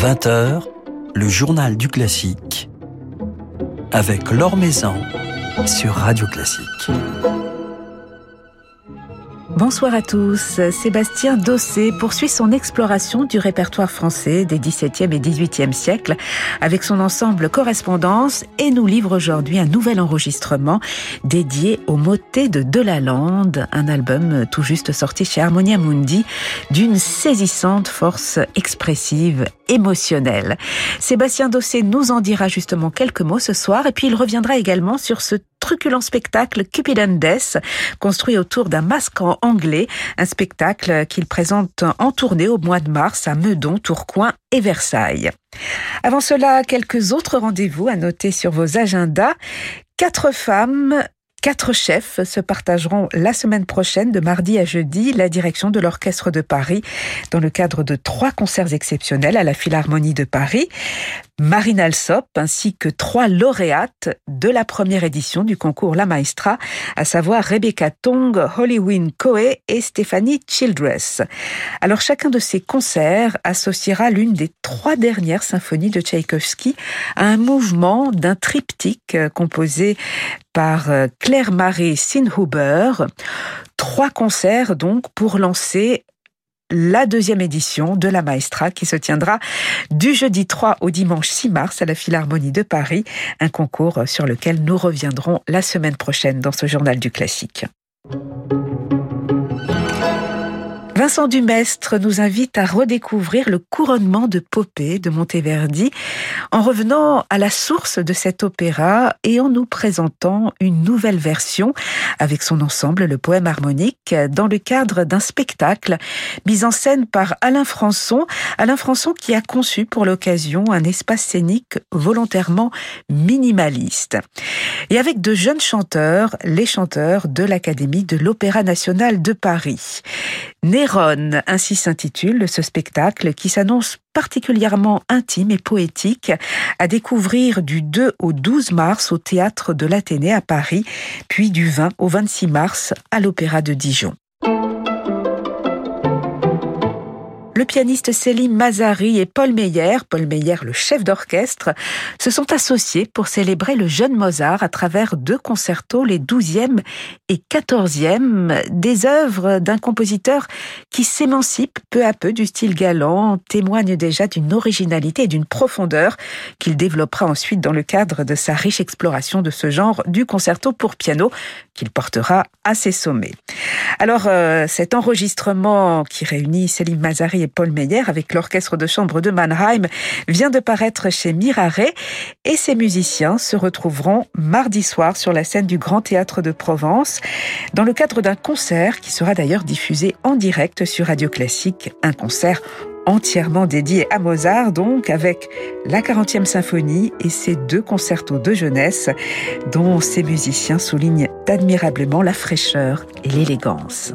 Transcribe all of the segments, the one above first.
20h, le journal du classique avec Laure Maison sur Radio Classique. Bonsoir à tous. Sébastien Dossé poursuit son exploration du répertoire français des XVIIe et XVIIIe siècles avec son ensemble Correspondance et nous livre aujourd'hui un nouvel enregistrement dédié aux motets de Delalande, un album tout juste sorti chez Harmonia Mundi d'une saisissante force expressive, émotionnelle. Sébastien Dossé nous en dira justement quelques mots ce soir et puis il reviendra également sur ce truculent spectacle Cupid and Death, construit autour d'un masque en anglais, un spectacle qu'il présente en tournée au mois de mars à Meudon, Tourcoing et Versailles. Avant cela, quelques autres rendez-vous à noter sur vos agendas. Quatre femmes Quatre chefs se partageront la semaine prochaine, de mardi à jeudi, la direction de l'Orchestre de Paris dans le cadre de trois concerts exceptionnels à la Philharmonie de Paris. Marine Alsop ainsi que trois lauréates de la première édition du concours La Maestra, à savoir Rebecca Tong, Hollywin Coe et Stéphanie Childress. Alors chacun de ces concerts associera l'une des trois dernières symphonies de Tchaïkovski à un mouvement d'un triptyque composé par euh, Claire-Marie Sinhuber. Trois concerts donc pour lancer la deuxième édition de la Maestra qui se tiendra du jeudi 3 au dimanche 6 mars à la Philharmonie de Paris, un concours sur lequel nous reviendrons la semaine prochaine dans ce journal du classique. Vincent Dumestre nous invite à redécouvrir le couronnement de Popée de Monteverdi en revenant à la source de cet opéra et en nous présentant une nouvelle version avec son ensemble, le poème harmonique, dans le cadre d'un spectacle mis en scène par Alain Françon. Alain Françon qui a conçu pour l'occasion un espace scénique volontairement minimaliste. Et avec de jeunes chanteurs, les chanteurs de l'Académie de l'Opéra national de Paris. Ainsi s'intitule ce spectacle qui s'annonce particulièrement intime et poétique à découvrir du 2 au 12 mars au théâtre de l'Athénée à Paris, puis du 20 au 26 mars à l'Opéra de Dijon. Le pianiste Céline Mazari et Paul Meyer, Paul Meyer le chef d'orchestre, se sont associés pour célébrer le jeune Mozart à travers deux concertos, les 12e et 14e, des œuvres d'un compositeur qui s'émancipe peu à peu du style galant, témoigne déjà d'une originalité et d'une profondeur qu'il développera ensuite dans le cadre de sa riche exploration de ce genre du concerto pour piano qu'il portera à ses sommets. Alors, euh, cet enregistrement qui réunit Céline Mazari et Paul Meyer avec l'orchestre de chambre de Mannheim vient de paraître chez Mirare et ces musiciens se retrouveront mardi soir sur la scène du Grand Théâtre de Provence dans le cadre d'un concert qui sera d'ailleurs diffusé en direct sur Radio Classique, un concert entièrement dédié à Mozart, donc avec la 40e symphonie et ses deux concertos de jeunesse, dont ces musiciens soulignent admirablement la fraîcheur et l'élégance.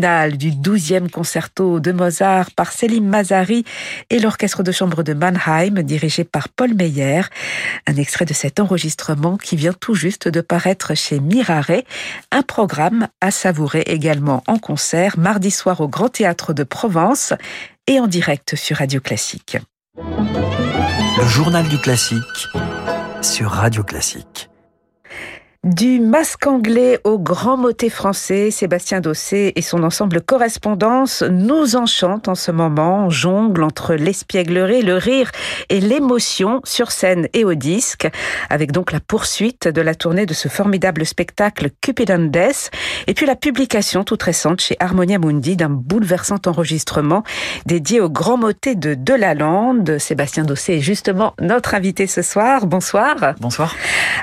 Du 12e concerto de Mozart par Selim Mazari et l'orchestre de chambre de Mannheim dirigé par Paul Meyer. Un extrait de cet enregistrement qui vient tout juste de paraître chez Mirare, un programme à savourer également en concert mardi soir au Grand Théâtre de Provence et en direct sur Radio Classique. Le journal du classique sur Radio Classique. Du masque anglais au grand motet français, Sébastien Dossé et son ensemble correspondance nous enchantent en ce moment, jongle entre l'espièglerie, le rire et l'émotion sur scène et au disque, avec donc la poursuite de la tournée de ce formidable spectacle Cupid and Death, et puis la publication toute récente chez Harmonia Mundi d'un bouleversant enregistrement dédié au grand motet de Delalande. Sébastien Dossé est justement notre invité ce soir. Bonsoir. Bonsoir.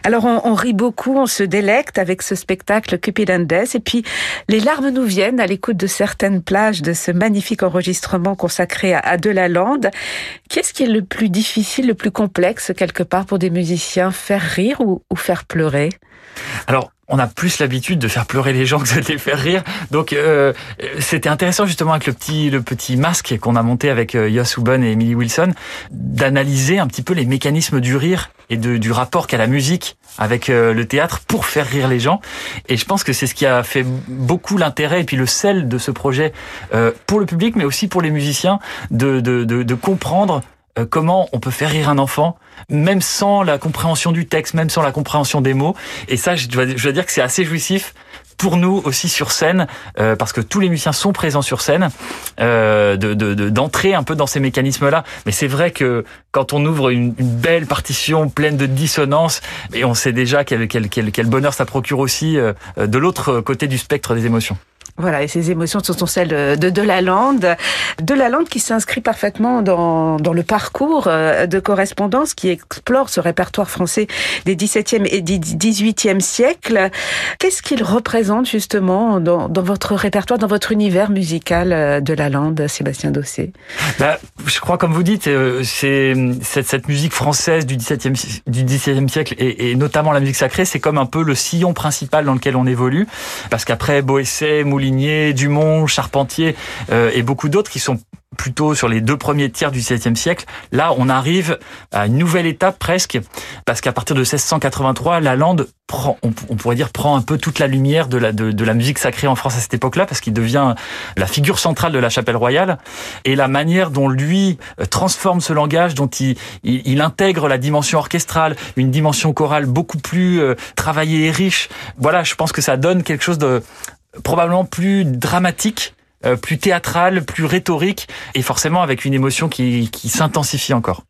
Alors on, on rit beaucoup, se délecte avec ce spectacle Cupid and Death. Et puis, les larmes nous viennent à l'écoute de certaines plages de ce magnifique enregistrement consacré à, De. Qu'est-ce qui est le plus difficile, le plus complexe, quelque part, pour des musiciens Faire rire ou, ou faire pleurer? Alors, on a plus l'habitude de faire pleurer les gens que de les faire rire. Donc euh, c'était intéressant justement avec le petit le petit masque qu'on a monté avec euh, Yoss et Emily Wilson d'analyser un petit peu les mécanismes du rire et du rapport qu'a la musique avec euh, le théâtre pour faire rire les gens. Et je pense que c'est ce qui a fait beaucoup l'intérêt et puis le sel de ce projet euh, pour le public, mais aussi pour les musiciens, de, de, de, de comprendre euh, comment on peut faire rire un enfant, même sans la compréhension du texte, même sans la compréhension des mots. Et ça, je dois, dire que c'est assez jouissif pour nous aussi sur scène, euh, parce que tous les musiciens sont présents sur scène, euh, d'entrer de, de, un peu dans ces mécanismes-là. Mais c'est vrai que quand on ouvre une, une, belle partition pleine de dissonances, et on sait déjà quel, quel, quel, quel bonheur ça procure aussi euh, de l'autre côté du spectre des émotions. Voilà, et ces émotions ce sont celles de De La Lande. De La Lande qui s'inscrit parfaitement dans, dans le parcours euh, de correspondance qui explore ce répertoire français des 17e et 18e siècles. Qu'est-ce qu'il représente justement dans, dans, votre répertoire, dans votre univers musical euh, de La Sébastien Dossé? Bah, Je crois, comme vous dites, euh, c'est cette, musique française du 17e, du 17e siècle et, notamment la musique sacrée, c'est comme un peu le sillon principal dans lequel on évolue. Parce qu'après Boessé, Dumont, Charpentier euh, et beaucoup d'autres qui sont plutôt sur les deux premiers tiers du XVIIe siècle. Là, on arrive à une nouvelle étape presque, parce qu'à partir de 1683, la lande prend, on, pourrait dire, prend un peu toute la lumière de la, musique sacrée en France à cette époque-là, parce qu'il devient la figure centrale de la chapelle royale, et la manière dont lui euh, transforme ce langage, dont il, il, intègre la dimension orchestrale, une dimension chorale beaucoup plus euh, travaillée et riche. Voilà, je pense que ça donne quelque chose de probablement plus dramatique euh, plus théâtral, plus rhétorique, et forcément avec une émotion qui, qui s'intensifie encore.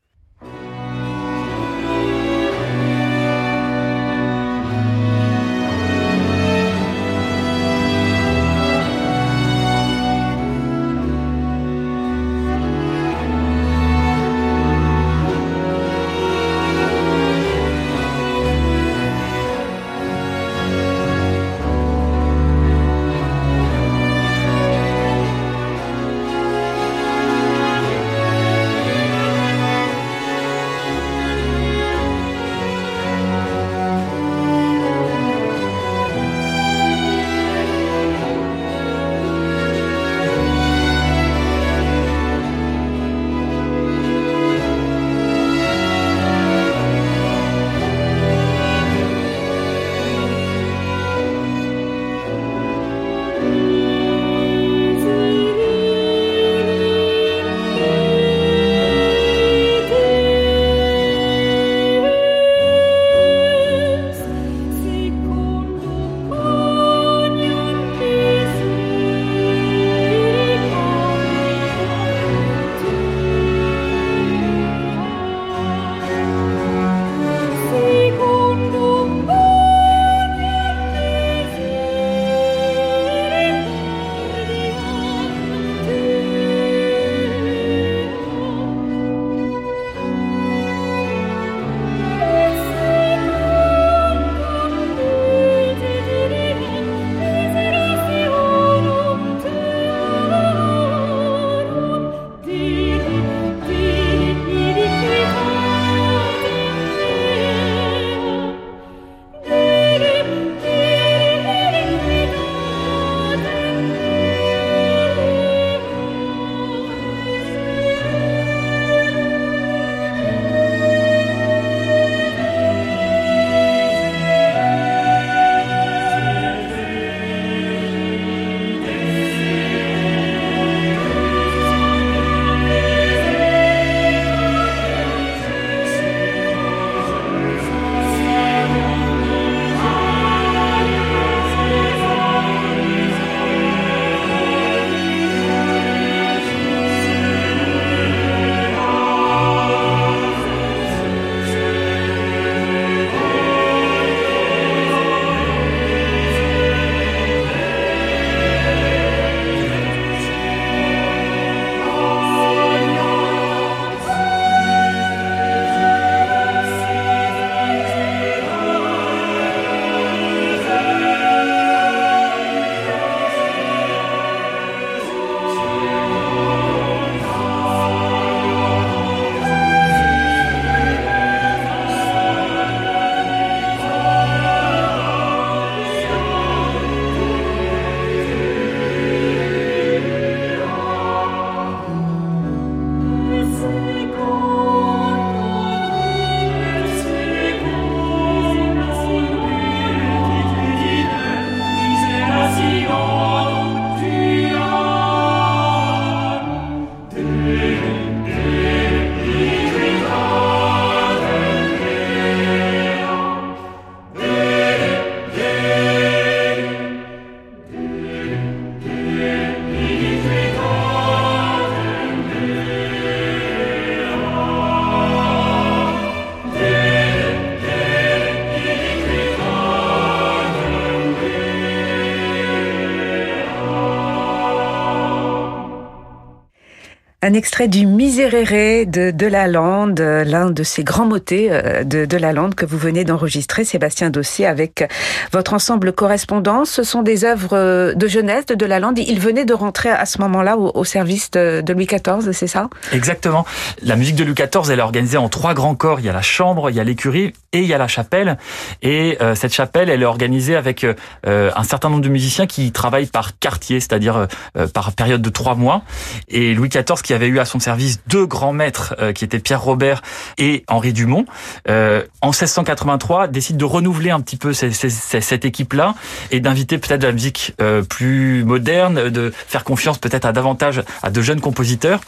Un extrait du Miserere de, de la Lande, l'un de ces grands motets euh, de, de la Lande que vous venez d'enregistrer, Sébastien Dossier, avec votre ensemble correspondance. Ce sont des œuvres de jeunesse de, de la Lande. Il venait de rentrer à ce moment-là au, service de, Louis XIV, c'est ça? Exactement. La musique de Louis XIV, elle est organisée en trois grands corps. Il y a la chambre, il y a l'écurie et il y a la chapelle. Et euh, cette chapelle, elle est organisée avec euh, un certain nombre de musiciens qui travaillent par quartier, c'est-à-dire par période de trois mois. Et Louis XIV, qui avait eu à son service deux grands maîtres, euh, qui étaient Pierre Robert et Henri Dumont, euh, en 1683 décide de renouveler un petit peu cette équipe-là et d'inviter peut-être de la musique plus moderne, de faire confiance peut-être à davantage à de jeunes compositeurs.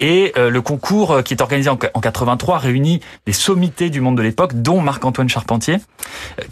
Et le concours qui est organisé en, en 83 réunit les sommités du monde de l'époque, dont Marc-Antoine Charpentier,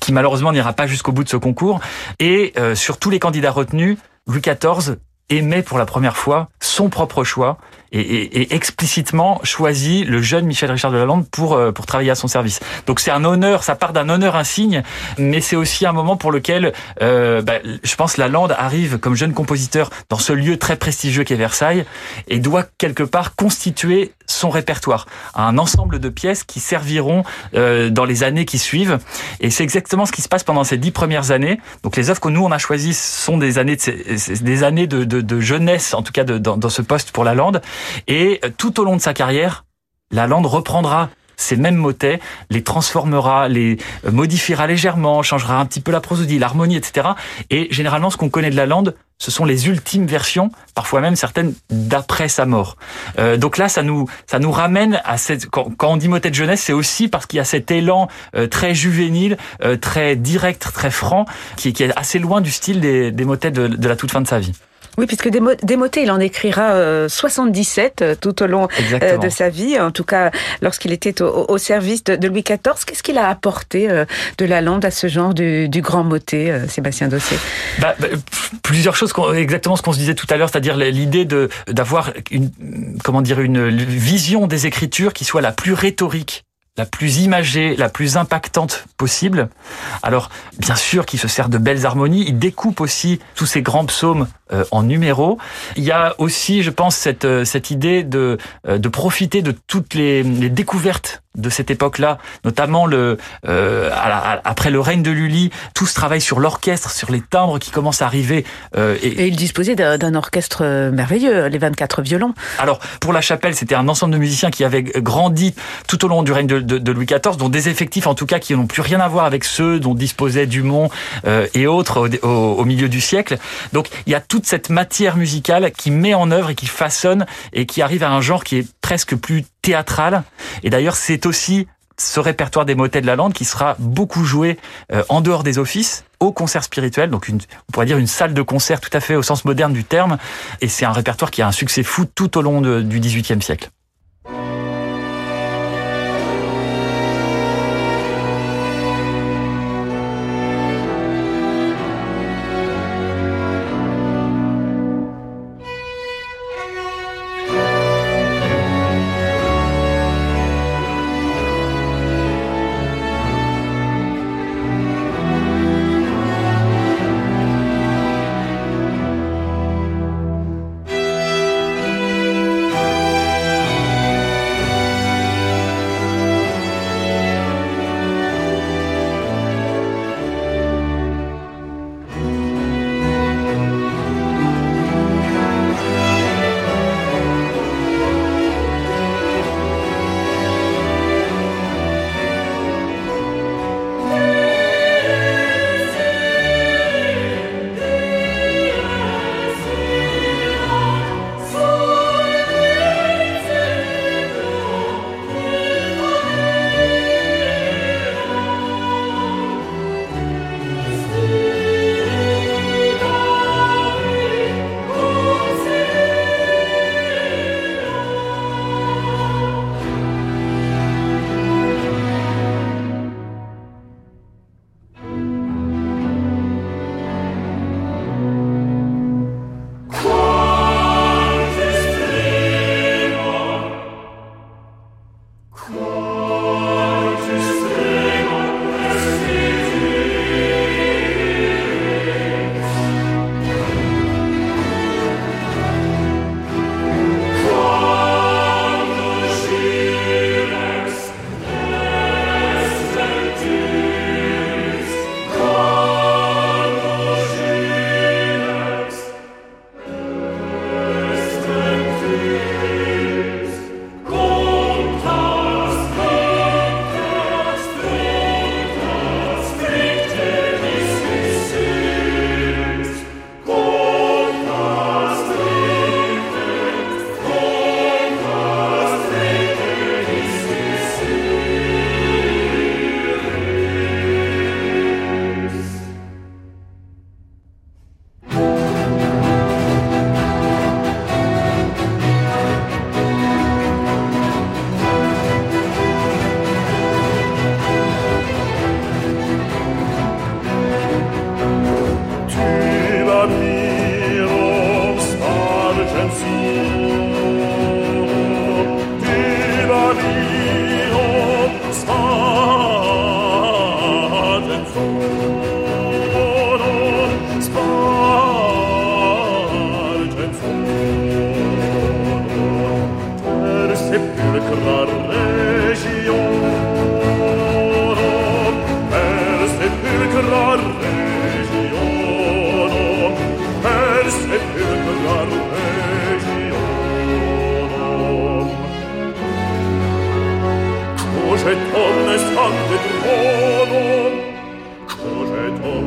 qui malheureusement n'ira pas jusqu'au bout de ce concours. Et sur tous les candidats retenus, Louis XIV émet pour la première fois son propre choix et, et, et, explicitement choisit le jeune Michel Richard de Lalande pour euh, pour travailler à son service. Donc c'est un honneur, ça part d'un honneur insigne, mais c'est aussi un moment pour lequel euh, bah, je pense Lalande arrive comme jeune compositeur dans ce lieu très prestigieux qu'est Versailles et doit quelque part constituer son répertoire, un ensemble de pièces qui serviront euh, dans les années qui suivent. Et c'est exactement ce qui se passe pendant ces dix premières années. Donc les œuvres que nous on a choisies sont des années de, des années de, de, de jeunesse, en tout cas de, dans, dans ce poste pour la Lande. Et tout au long de sa carrière, la Lande reprendra ces mêmes motets, les transformera, les modifiera légèrement, changera un petit peu la prosodie, l'harmonie, etc. Et généralement, ce qu'on connaît de la lande, ce sont les ultimes versions, parfois même certaines d'après sa mort. Euh, donc là, ça nous ça nous ramène à cette quand, quand on dit motet de jeunesse, c'est aussi parce qu'il y a cet élan euh, très juvénile, euh, très direct, très franc, qui, qui, est assez loin du style des, des motets de, de la toute fin de sa vie. Oui, puisque motets, il en écrira euh, 77 euh, tout au long de sa vie, en tout cas lorsqu'il était au, au, service de, Louis XIV. Qu'est-ce qu'il a apporté de la lande à ce genre du, du grand motet, Sébastien Dossé? Bah, bah, Plusieurs choses, exactement ce qu'on se disait tout à l'heure, c'est-à-dire l'idée de d'avoir une comment dire une vision des écritures qui soit la plus rhétorique la plus imagée, la plus impactante possible. Alors, bien sûr qu'il se sert de belles harmonies, il découpe aussi tous ces grands psaumes euh, en numéros. Il y a aussi, je pense, cette, euh, cette idée de, euh, de profiter de toutes les, les découvertes de cette époque-là, notamment le euh, à la, après le règne de Lully, tout ce travail sur l'orchestre, sur les timbres qui commencent à arriver. Euh, et... et, il disposait d'un orchestre merveilleux, les 24 violons. Alors pour la chapelle, c'était un ensemble de musiciens qui avaient grandi tout au long du règne de, de, de Louis XIV, dont des effectifs en tout cas qui n'ont plus rien à voir avec ceux dont disposait Dumont euh, et autres au, au, au milieu du siècle. Donc il y a toute cette matière musicale qui met en œuvre et qui façonne et qui arrive à un genre qui est presque plus théâtral. Et d'ailleurs, c'est aussi ce répertoire des motets de la lande qui sera beaucoup joué euh, en dehors des offices au concert spirituel, donc une, on pourrait dire une salle de concert tout à fait au sens moderne du terme. Et c'est un répertoire qui a un succès fou tout au long de, du XVIIIe siècle.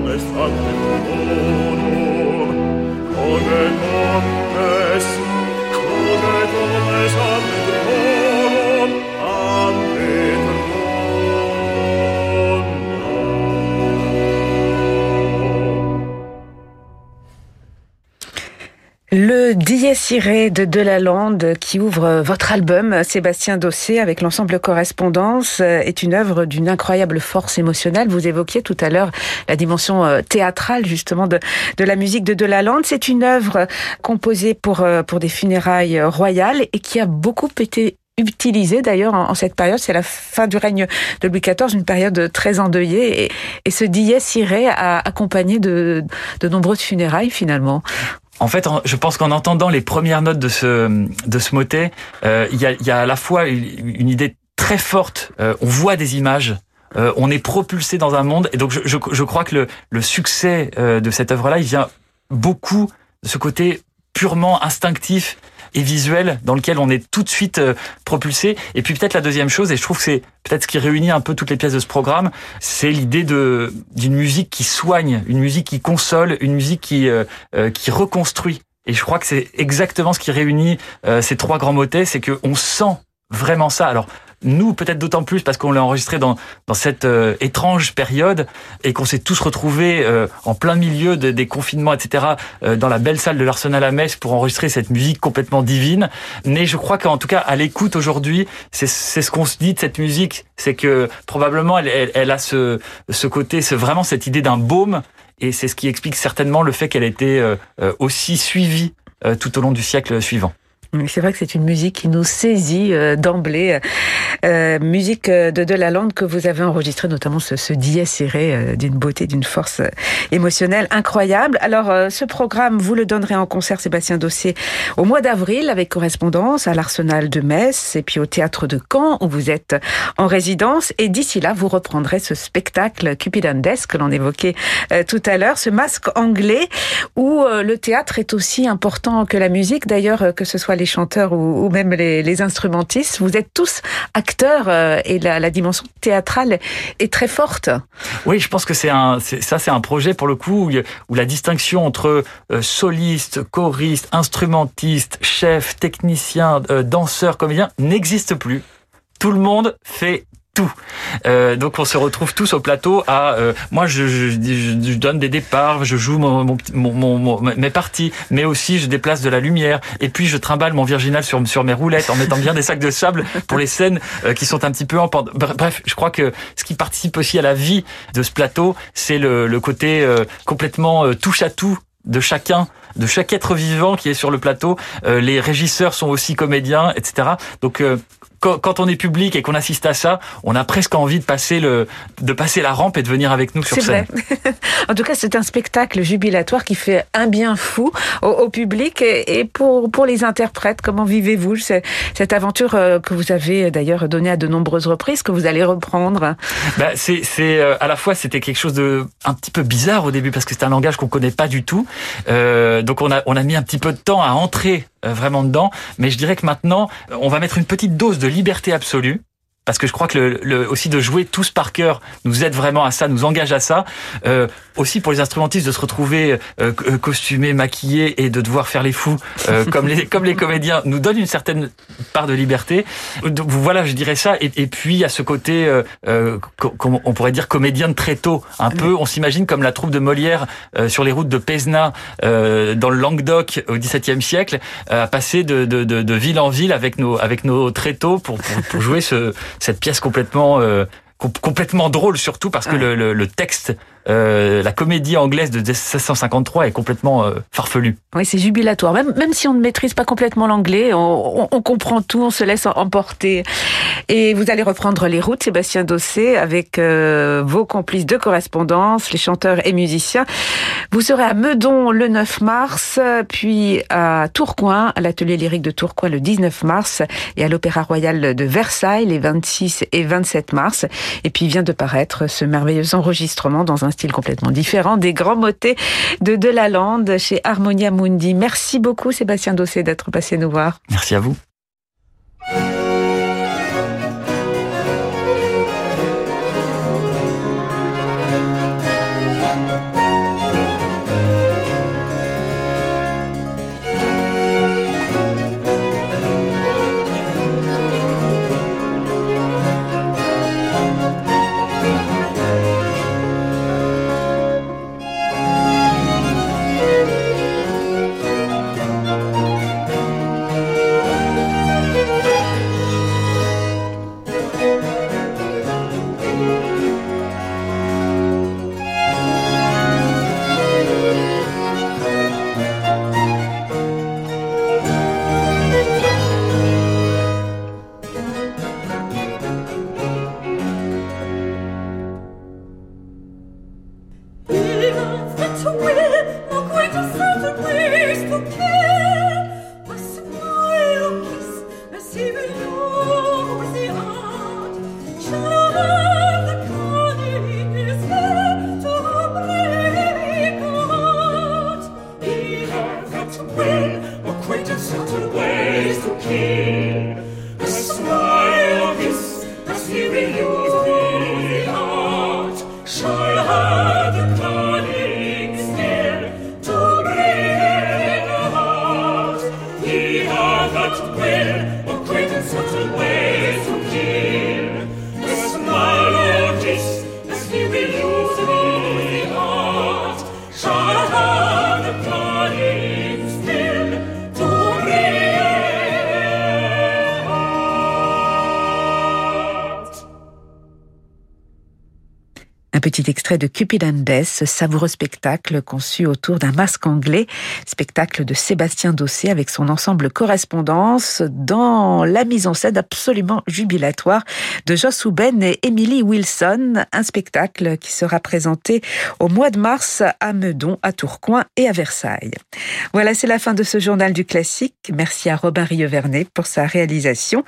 est es ad Dies de Delalande qui ouvre votre album Sébastien Dossé avec l'ensemble Correspondance est une œuvre d'une incroyable force émotionnelle. Vous évoquiez tout à l'heure la dimension euh, théâtrale justement de, la musique de Delalande. C'est une œuvre composée pour, euh, pour des funérailles royales et qui a beaucoup été utilisée d'ailleurs en, cette période. C'est la fin du règne de Louis XIV, une période très endeuillée. Et, ce Dies Irae a accompagné de, de nombreuses funérailles finalement. En fait, je pense qu'en entendant les premières notes de ce de ce motet, euh, il y, a, à la fois une idée très forte. Euh, on voit des images, euh, on est propulsé dans un monde, et donc je, je, je crois que le, le succès de cette œuvre-là, il vient beaucoup de ce côté purement instinctif et visuel dans lequel on est tout de suite euh, propulsé. Et puis peut-être la deuxième chose, et je trouve que c'est peut-être ce qui réunit un peu toutes les pièces de ce programme, c'est l'idée de d'une musique qui soigne, une musique qui console, une musique qui euh, euh, qui reconstruit. Et je crois que c'est exactement ce qui réunit ces trois grands motets, c'est qu'on sent vraiment ça. Alors nous, peut-être d'autant plus parce qu'on l'a enregistré dans, dans cette euh, étrange période et qu'on s'est tous retrouvés euh, en plein milieu de, des confinements, etc., euh, dans la belle salle de l'Arsenal à Metz pour enregistrer cette musique complètement divine. Mais je crois qu'en tout cas, à l'écoute aujourd'hui, c'est ce qu'on se dit de cette musique, c'est que probablement elle, elle, elle, a ce, ce côté, c'est vraiment cette idée d'un baume et c'est ce qui explique certainement le fait qu'elle ait été aussi suivie tout au long du siècle suivant. C'est vrai que c'est une musique qui nous saisit euh, d'emblée. Euh, musique euh, de Delalande que vous avez enregistrée, notamment ce, ce dies serré d'une beauté, d'une force émotionnelle incroyable. Alors, ce programme, vous le donnerez en concert, Sébastien Dossier, au mois d'avril, avec correspondance à l'Arsenal de Metz et puis au Théâtre de Caen, où vous êtes en résidence. Et d'ici là, vous reprendrez ce spectacle Cupidandesque que l'on évoquait tout à l'heure, ce masque anglais, où le théâtre est aussi important que la musique. D'ailleurs, que ce soit les chanteurs ou, même les, instrumentistes, vous êtes tous acteurs euh, et la, dimension théâtrale est très forte. Oui, je pense que c'est un, ça, c'est un projet pour le coup où, la distinction entre euh, soliste, choriste, instrumentiste, chef, technicien, euh, danseur, comédien n'existe plus. Tout le monde fait tout. Euh, donc on se retrouve tous au plateau à euh, moi je, je, je, donne des départs, je joue mon, mon, mon, mes parties, mais aussi je déplace de la lumière et puis je trimballe mon virginal sur sur mes roulettes en mettant bien des sacs de sable pour les scènes euh, qui sont un petit peu en pente. Bref, je crois que ce qui participe aussi à la vie de ce plateau, c'est le, le, côté euh, complètement touche à tout de chacun de chaque être vivant qui est sur le plateau. les régisseurs sont aussi comédiens, etc. Donc quand on est public et qu'on assiste à ça, on a presque envie de passer le, de passer la rampe et de venir avec nous sur scène. Vrai. en tout cas, c'est un spectacle jubilatoire qui fait un bien fou au, public et, pour, pour les interprètes. Comment vivez-vous cette aventure euh, que vous avez d'ailleurs donnée à de nombreuses reprises, que vous allez reprendre? Bah, c'est, c'est euh, à la fois c'était quelque chose de un petit peu bizarre au début parce que c'est un langage qu'on connaît pas du tout. Euh, donc on a on a mis un petit peu de temps à entrer vraiment dedans. Mais je dirais que maintenant, on va mettre une petite dose de liberté absolue parce que je crois que le, le, aussi de jouer tous par cœur nous aide vraiment à ça, nous engage à ça. Euh, aussi pour les instrumentistes de se retrouver euh, euh costumés, maquillés et de devoir faire les fous euh, comme les comme les comédiens nous donne une certaine part de liberté. Donc, voilà, je dirais ça. Et, et puis à ce côté, euh, euh on pourrait dire comédien de très tôt, un peu. On s'imagine comme la troupe de Molière sur les routes de Pézenas dans le Languedoc au XVIIe siècle, à passer de, de, de, de, ville en ville avec nos avec nos tréteaux pour, pour, pour jouer ce cette pièce complètement euh, complètement drôle surtout parce que le, le, le, texte euh, la comédie anglaise de 1653 est complètement euh, farfelue. Oui, c'est jubilatoire. Même, même si on ne maîtrise pas complètement l'anglais, on, comprend tout, on se laisse emporter. Et vous allez reprendre les routes, Sébastien Dossé, avec euh, vos complices de correspondance, les chanteurs et musiciens. Vous serez à Meudon le 9 mars, puis à Tourcoing, à l'atelier lyrique de Tourcoing le 19 mars, et à l'Opéra Royal de Versailles les 26 et 27 mars. Et puis vient de paraître ce merveilleux enregistrement dans un style complètement différent des grands motets de Delalande chez Harmonia Mundi. Merci beaucoup Sébastien Dossé d'être passé nous voir. Merci à vous. Petit extrait de Cupid and Bess, savoureux spectacle conçu autour d'un masque anglais, spectacle de Sébastien Dossé avec son ensemble correspondance dans la mise en scène absolument jubilatoire de Joss Houben et Emily Wilson, un spectacle qui sera présenté au mois de mars à Meudon, à Tourcoing et à Versailles. Voilà, c'est la fin de ce journal du classique. Merci à Robin Rieuvernet pour sa réalisation.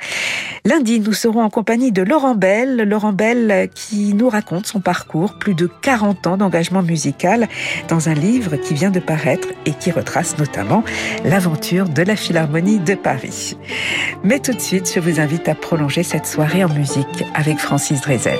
Lundi, nous serons en compagnie de Laurent Bell, Laurent Bell qui nous raconte son parcours plus de 40 ans d'engagement musical dans un livre qui vient de paraître et qui retrace notamment l'aventure de la Philharmonie de Paris. Mais tout de suite, je vous invite à prolonger cette soirée en musique avec Francis Drezel.